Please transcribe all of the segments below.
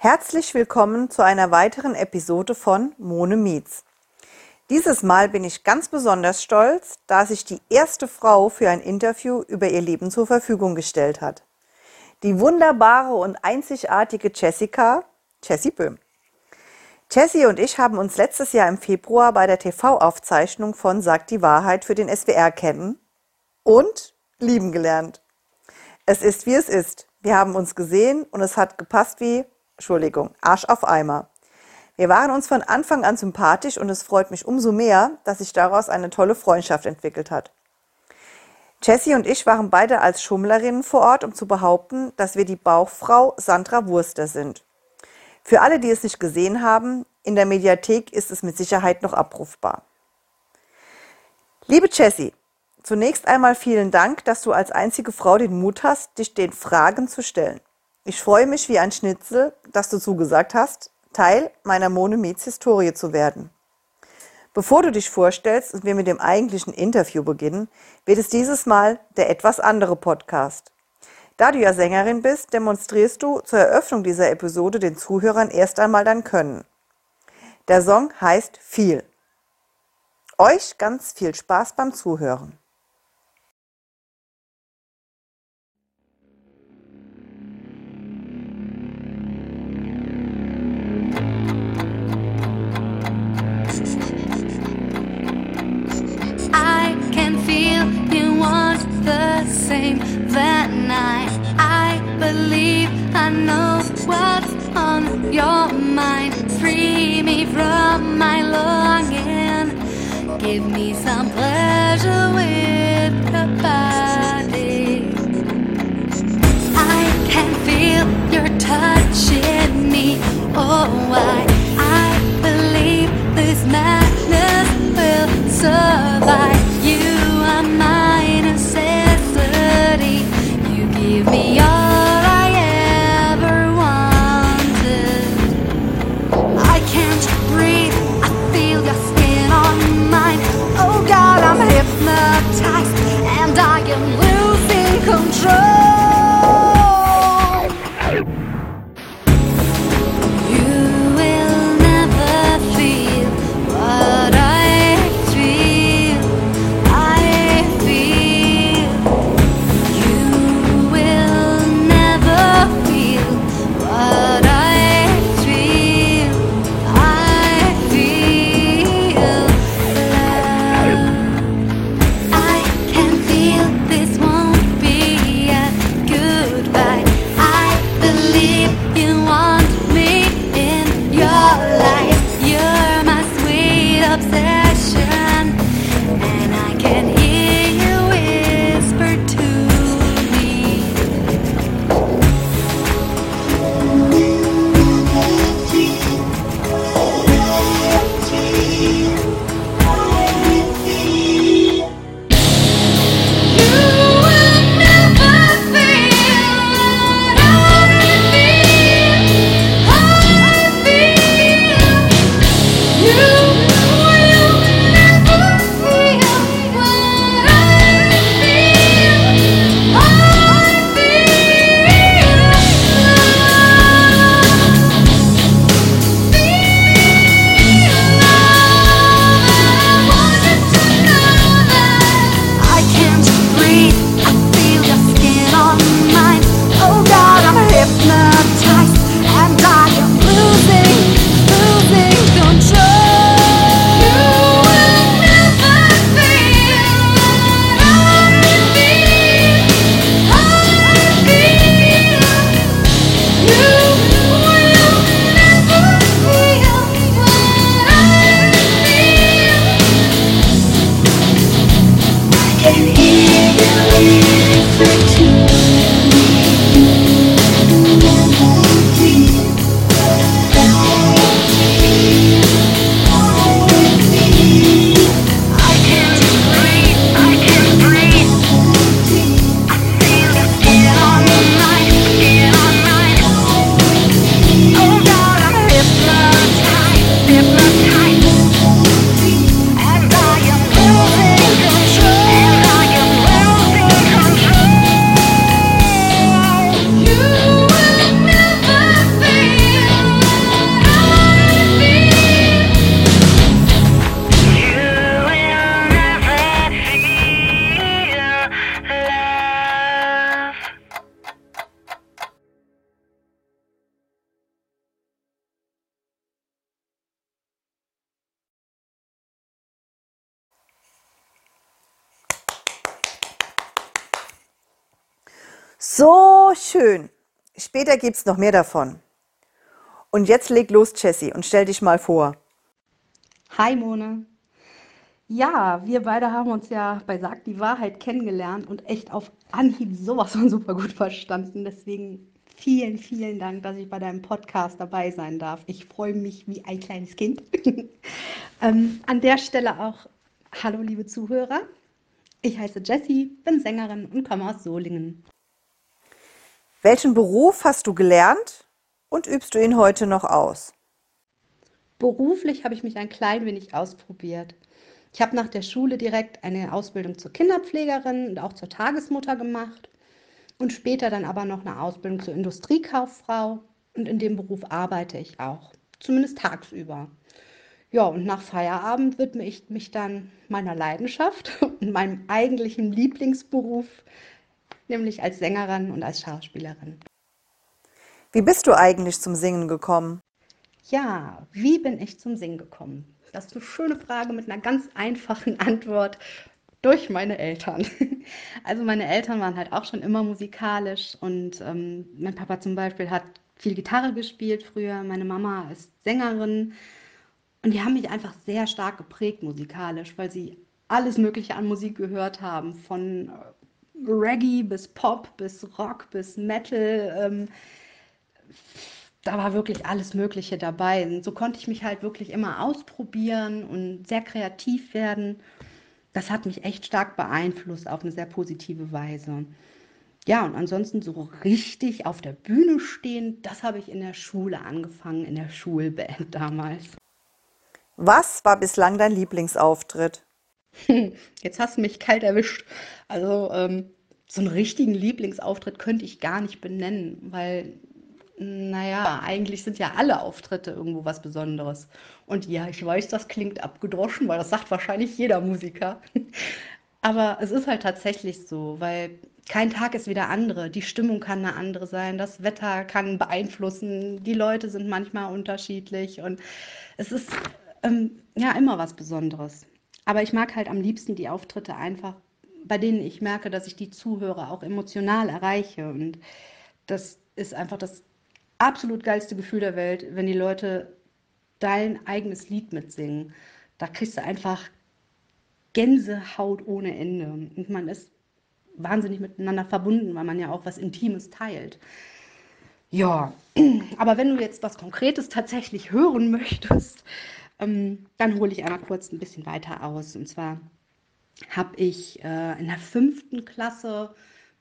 Herzlich willkommen zu einer weiteren Episode von Mone Meets. Dieses Mal bin ich ganz besonders stolz, da sich die erste Frau für ein Interview über ihr Leben zur Verfügung gestellt hat. Die wunderbare und einzigartige Jessica, Jessie Böhm. Jessie und ich haben uns letztes Jahr im Februar bei der TV-Aufzeichnung von Sagt die Wahrheit für den SWR kennen und lieben gelernt. Es ist wie es ist. Wir haben uns gesehen und es hat gepasst wie Entschuldigung, Arsch auf Eimer. Wir waren uns von Anfang an sympathisch und es freut mich umso mehr, dass sich daraus eine tolle Freundschaft entwickelt hat. Jessie und ich waren beide als Schummlerinnen vor Ort, um zu behaupten, dass wir die Bauchfrau Sandra Wurster sind. Für alle, die es nicht gesehen haben, in der Mediathek ist es mit Sicherheit noch abrufbar. Liebe Jessie, zunächst einmal vielen Dank, dass du als einzige Frau den Mut hast, dich den Fragen zu stellen. Ich freue mich wie ein Schnitzel, dass du zugesagt hast, Teil meiner Monomets Historie zu werden. Bevor du dich vorstellst und wir mit dem eigentlichen Interview beginnen, wird es dieses Mal der etwas andere Podcast. Da du ja Sängerin bist, demonstrierst du zur Eröffnung dieser Episode den Zuhörern erst einmal dein Können. Der Song heißt Viel. Euch ganz viel Spaß beim Zuhören. Know what's on your mind. Free me from my longing. Give me some pleasure with your body. I can feel your touching me. Oh, I So schön. Später gibt's noch mehr davon. Und jetzt leg los, Jessie, und stell dich mal vor. Hi Mone. Ja, wir beide haben uns ja bei Sag die Wahrheit kennengelernt und echt auf Anhieb sowas von super gut verstanden. Deswegen vielen, vielen Dank, dass ich bei deinem Podcast dabei sein darf. Ich freue mich wie ein kleines Kind. ähm, an der Stelle auch Hallo, liebe Zuhörer. Ich heiße Jessie, bin Sängerin und komme aus Solingen. Welchen Beruf hast du gelernt und übst du ihn heute noch aus? Beruflich habe ich mich ein klein wenig ausprobiert. Ich habe nach der Schule direkt eine Ausbildung zur Kinderpflegerin und auch zur Tagesmutter gemacht und später dann aber noch eine Ausbildung zur Industriekauffrau und in dem Beruf arbeite ich auch, zumindest tagsüber. Ja, und nach Feierabend widme ich mich dann meiner Leidenschaft und meinem eigentlichen Lieblingsberuf, nämlich als Sängerin und als Schauspielerin. Wie bist du eigentlich zum Singen gekommen? Ja, wie bin ich zum Singen gekommen? Das ist eine schöne Frage mit einer ganz einfachen Antwort. Durch meine Eltern. Also meine Eltern waren halt auch schon immer musikalisch und ähm, mein Papa zum Beispiel hat viel Gitarre gespielt früher, meine Mama ist Sängerin und die haben mich einfach sehr stark geprägt musikalisch, weil sie alles Mögliche an Musik gehört haben, von äh, Reggae bis Pop bis Rock bis Metal. Ähm, da war wirklich alles Mögliche dabei. Und so konnte ich mich halt wirklich immer ausprobieren und sehr kreativ werden. Das hat mich echt stark beeinflusst auf eine sehr positive Weise. Ja, und ansonsten so richtig auf der Bühne stehen, das habe ich in der Schule angefangen, in der Schulband damals. Was war bislang dein Lieblingsauftritt? Jetzt hast du mich kalt erwischt. Also ähm, so einen richtigen Lieblingsauftritt könnte ich gar nicht benennen, weil, naja, eigentlich sind ja alle Auftritte irgendwo was Besonderes. Und ja, ich weiß, das klingt abgedroschen, weil das sagt wahrscheinlich jeder Musiker. Aber es ist halt tatsächlich so, weil kein Tag ist wie der andere. Die Stimmung kann eine andere sein, das Wetter kann beeinflussen, die Leute sind manchmal unterschiedlich und es ist ähm, ja, immer was Besonderes. Aber ich mag halt am liebsten die Auftritte einfach, bei denen ich merke, dass ich die Zuhörer auch emotional erreiche. Und das ist einfach das absolut geilste Gefühl der Welt, wenn die Leute dein eigenes Lied mitsingen. Da kriegst du einfach Gänsehaut ohne Ende. Und man ist wahnsinnig miteinander verbunden, weil man ja auch was Intimes teilt. Ja, aber wenn du jetzt was Konkretes tatsächlich hören möchtest, ähm, dann hole ich einmal kurz ein bisschen weiter aus. Und zwar habe ich äh, in der fünften Klasse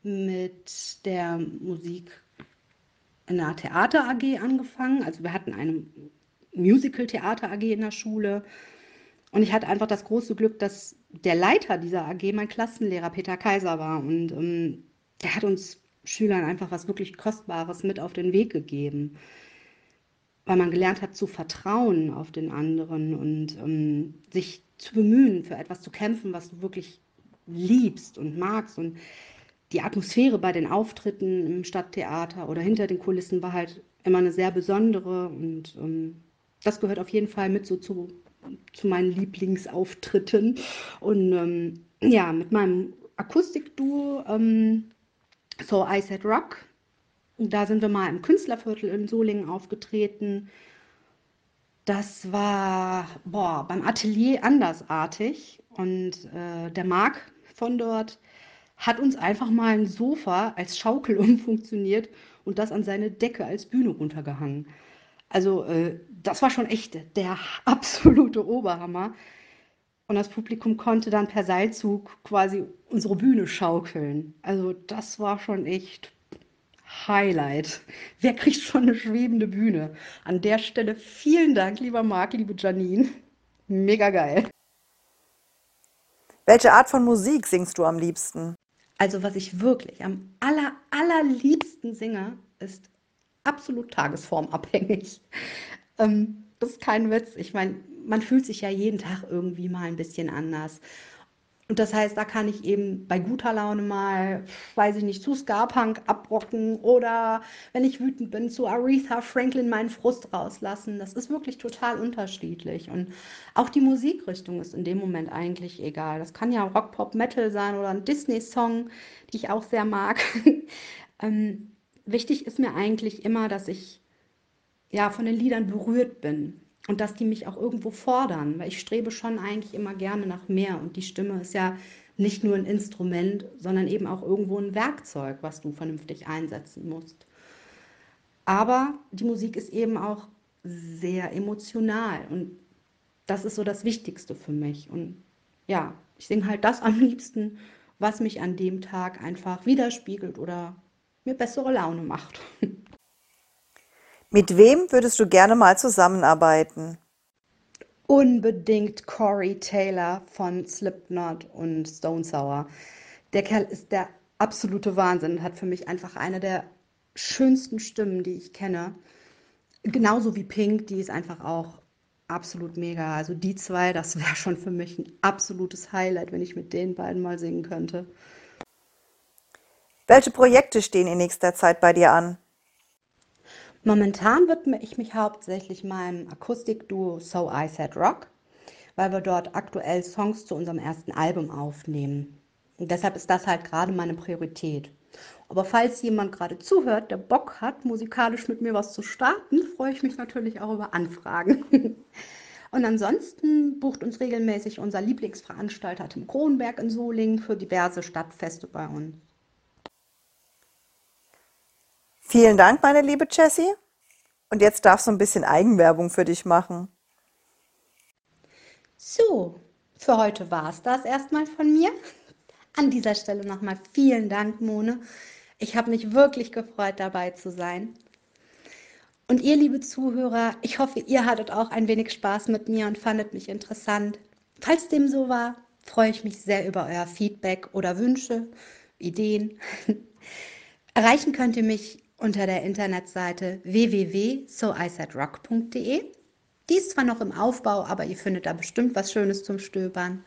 mit der Musik in der Theater AG angefangen. Also wir hatten eine Musical Theater AG in der Schule. Und ich hatte einfach das große Glück, dass der Leiter dieser AG mein Klassenlehrer Peter Kaiser war. Und ähm, der hat uns Schülern einfach was wirklich Kostbares mit auf den Weg gegeben weil man gelernt hat zu vertrauen auf den anderen und ähm, sich zu bemühen, für etwas zu kämpfen, was du wirklich liebst und magst. Und die Atmosphäre bei den Auftritten im Stadttheater oder hinter den Kulissen war halt immer eine sehr besondere und ähm, das gehört auf jeden Fall mit so zu, zu meinen Lieblingsauftritten. Und ähm, ja, mit meinem Akustikduo ähm, So I Said Rock da sind wir mal im Künstlerviertel in Solingen aufgetreten. Das war boah, beim Atelier andersartig. Und äh, der Marc von dort hat uns einfach mal ein Sofa als Schaukel umfunktioniert und das an seine Decke als Bühne runtergehangen. Also äh, das war schon echt der absolute Oberhammer. Und das Publikum konnte dann per Seilzug quasi unsere Bühne schaukeln. Also das war schon echt Highlight. Wer kriegt schon eine schwebende Bühne? An der Stelle vielen Dank, lieber Marc, liebe Janine. Mega geil. Welche Art von Musik singst du am liebsten? Also, was ich wirklich am aller, allerliebsten singe, ist absolut tagesformabhängig. Ähm, das ist kein Witz. Ich meine, man fühlt sich ja jeden Tag irgendwie mal ein bisschen anders. Und das heißt, da kann ich eben bei guter Laune mal, weiß ich nicht, zu Ska-Punk abrocken oder wenn ich wütend bin, zu Aretha Franklin meinen Frust rauslassen. Das ist wirklich total unterschiedlich. Und auch die Musikrichtung ist in dem Moment eigentlich egal. Das kann ja Rock, Pop, Metal sein oder ein Disney-Song, die ich auch sehr mag. Ähm, wichtig ist mir eigentlich immer, dass ich ja von den Liedern berührt bin und dass die mich auch irgendwo fordern, weil ich strebe schon eigentlich immer gerne nach mehr und die Stimme ist ja nicht nur ein Instrument, sondern eben auch irgendwo ein Werkzeug, was du vernünftig einsetzen musst. Aber die Musik ist eben auch sehr emotional und das ist so das Wichtigste für mich. Und ja, ich singe halt das am liebsten, was mich an dem Tag einfach widerspiegelt oder mir bessere Laune macht. Mit wem würdest du gerne mal zusammenarbeiten? Unbedingt Corey Taylor von Slipknot und Stone Sour. Der Kerl ist der absolute Wahnsinn und hat für mich einfach eine der schönsten Stimmen, die ich kenne. Genauso wie Pink, die ist einfach auch absolut mega. Also die zwei, das wäre schon für mich ein absolutes Highlight, wenn ich mit den beiden mal singen könnte. Welche Projekte stehen in nächster Zeit bei dir an? Momentan widme ich mich hauptsächlich meinem Akustikduo So I Said Rock, weil wir dort aktuell Songs zu unserem ersten Album aufnehmen. Und deshalb ist das halt gerade meine Priorität. Aber falls jemand gerade zuhört, der Bock hat, musikalisch mit mir was zu starten, freue ich mich natürlich auch über Anfragen. Und ansonsten bucht uns regelmäßig unser Lieblingsveranstalter Tim Kronberg in Solingen für diverse Stadtfeste bei uns. Vielen Dank, meine liebe Jessie. Und jetzt darfst du ein bisschen Eigenwerbung für dich machen. So, für heute war es das erstmal von mir. An dieser Stelle nochmal vielen Dank, Mone. Ich habe mich wirklich gefreut, dabei zu sein. Und ihr, liebe Zuhörer, ich hoffe, ihr hattet auch ein wenig Spaß mit mir und fandet mich interessant. Falls dem so war, freue ich mich sehr über euer Feedback oder Wünsche, Ideen. Erreichen könnt ihr mich unter der Internetseite www.soisaidrock.de. Die ist zwar noch im Aufbau, aber ihr findet da bestimmt was Schönes zum Stöbern.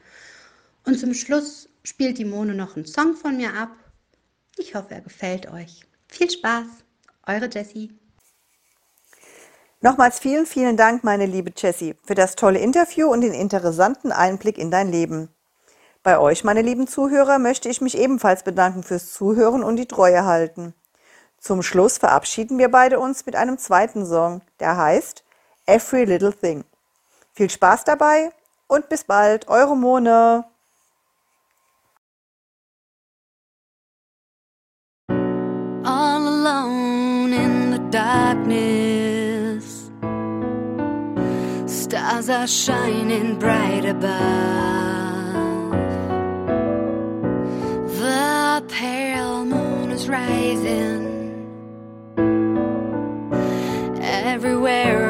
Und zum Schluss spielt die Mone noch einen Song von mir ab. Ich hoffe, er gefällt euch. Viel Spaß, eure Jessie. Nochmals vielen, vielen Dank, meine liebe Jessie, für das tolle Interview und den interessanten Einblick in dein Leben. Bei euch, meine lieben Zuhörer, möchte ich mich ebenfalls bedanken fürs Zuhören und die Treue halten. Zum Schluss verabschieden wir beide uns mit einem zweiten Song, der heißt Every Little Thing. Viel Spaß dabei und bis bald, eure Mone. all alone in the darkness. Stars are shining bright above. The pale moon is rising. Everywhere